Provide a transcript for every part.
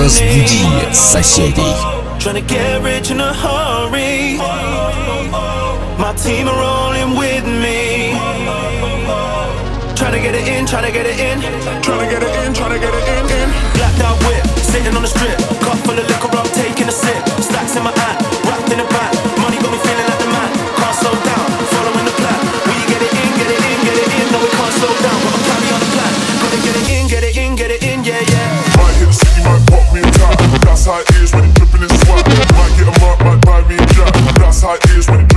Разбуди соседей. Tryna get rich in a hurry. My team are rolling with me. Tryna get it in, tryna get it in. Tryna get it in, tryna get it in, in. Blacked out whip, sitting on the strip. Cup full of liquor, I'm taking a sip. Stacks in my hand, wrapped in a bag. How is when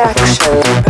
satisfaction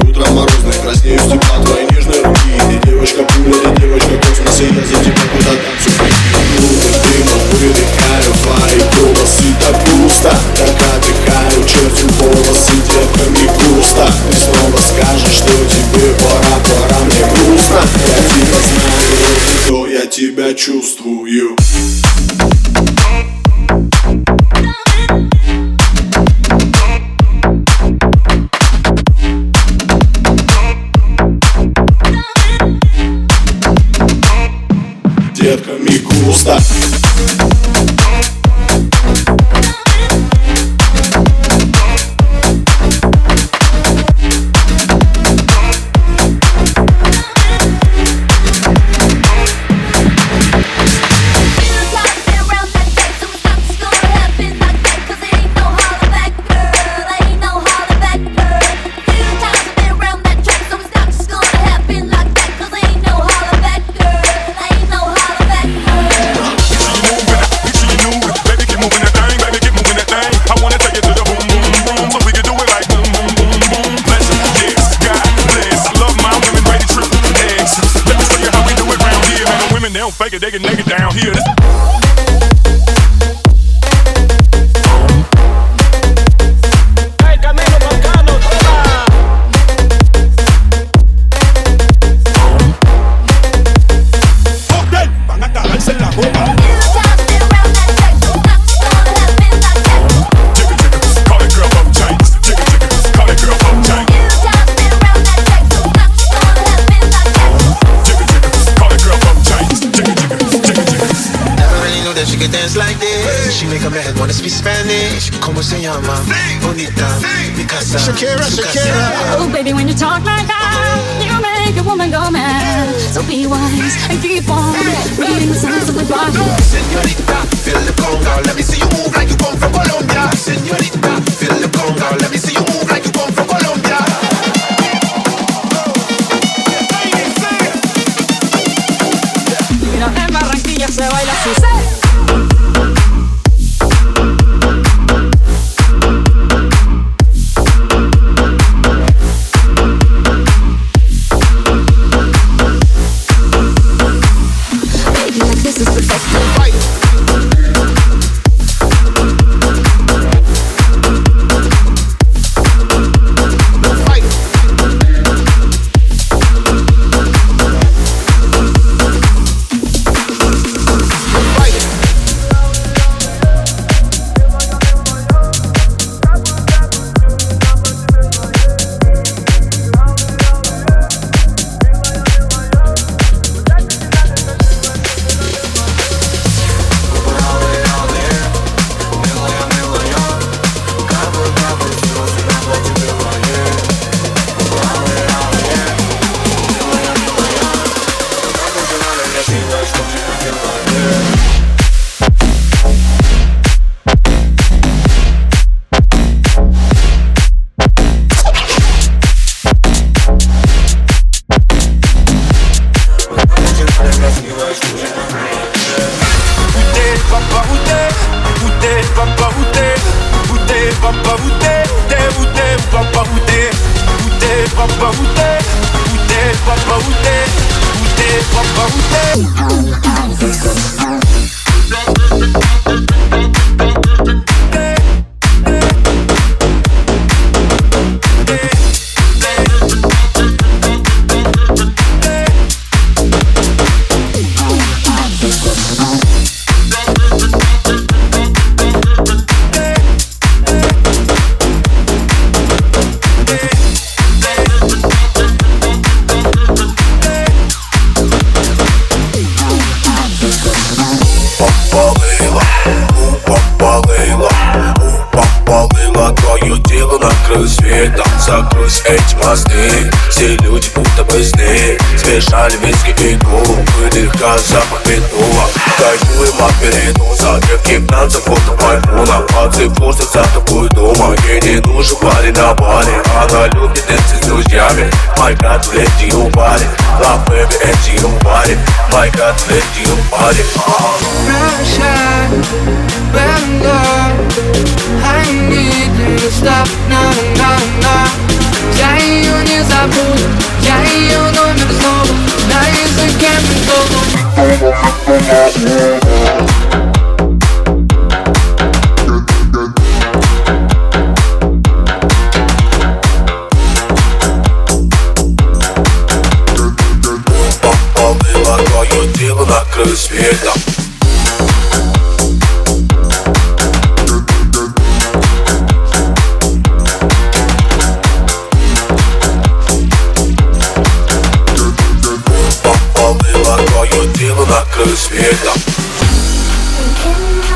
и утром морозный, краснею с тепла твоей нежной руки. Ты девочка пуля, ты девочка космос, и я за тебя куда танцую Клубы дымом выдыхаю твои голосы так густо Shakira, Shakira. Oh, baby, when you talk like that, you make a woman go mad. So be wise and keep on reading the signs of the Bible. Senorita, feel the conga. Let me see you move like you come from Colombia. Où papa, où t'es? Papa, où t'es? Papa, où t'es papa, où t'es? Où t'es, papa, où t'es? Où t'es, papa, où t'es? Où t'es, papa, où t'es? Эти мосты Все люди будто бы сны. Смешали виски и губ Выдыха запах метнула Кайфуем от перенуса Крепких танцев фото маймуна Пацы пустятся тобой дома. Ей не нужен парень на баре Она любит танцы с друзьями. My God, let you party. Love baby, and you party. My God, let you party. Russia, bend I need you to stop, no, ментола краю света Мега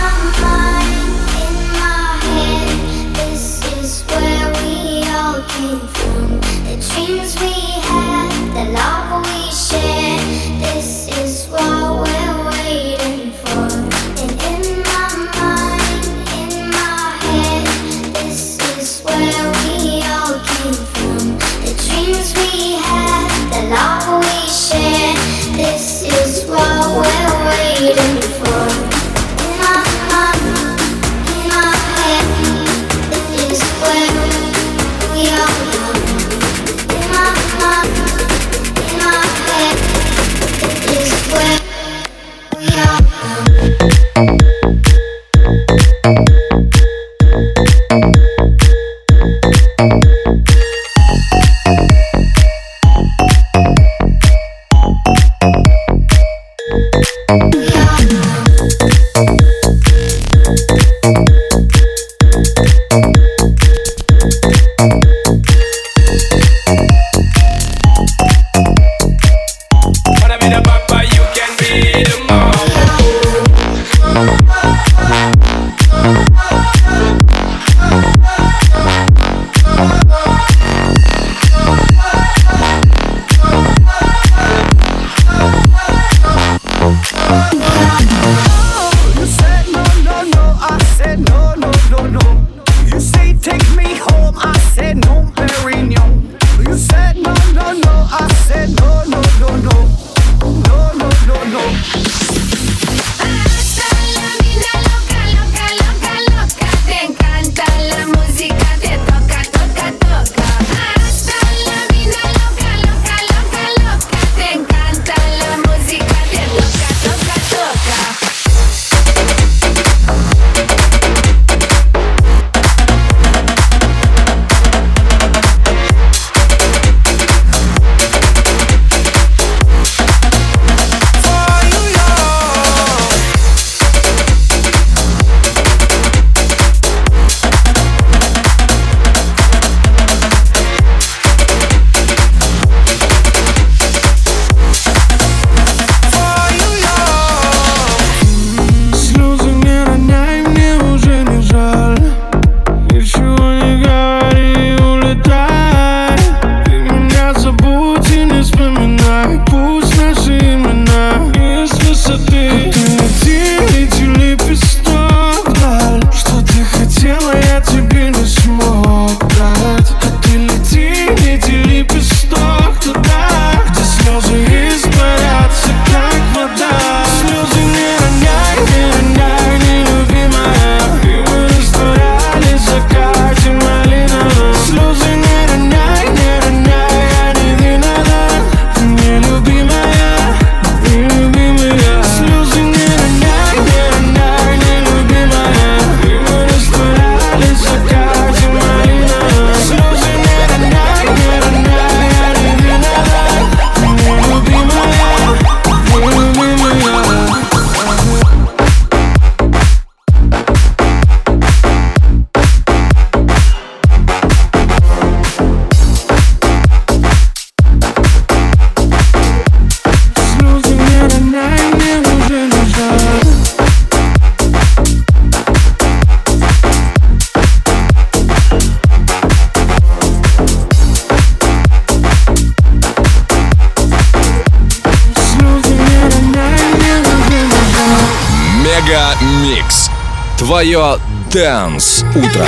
Dance утро.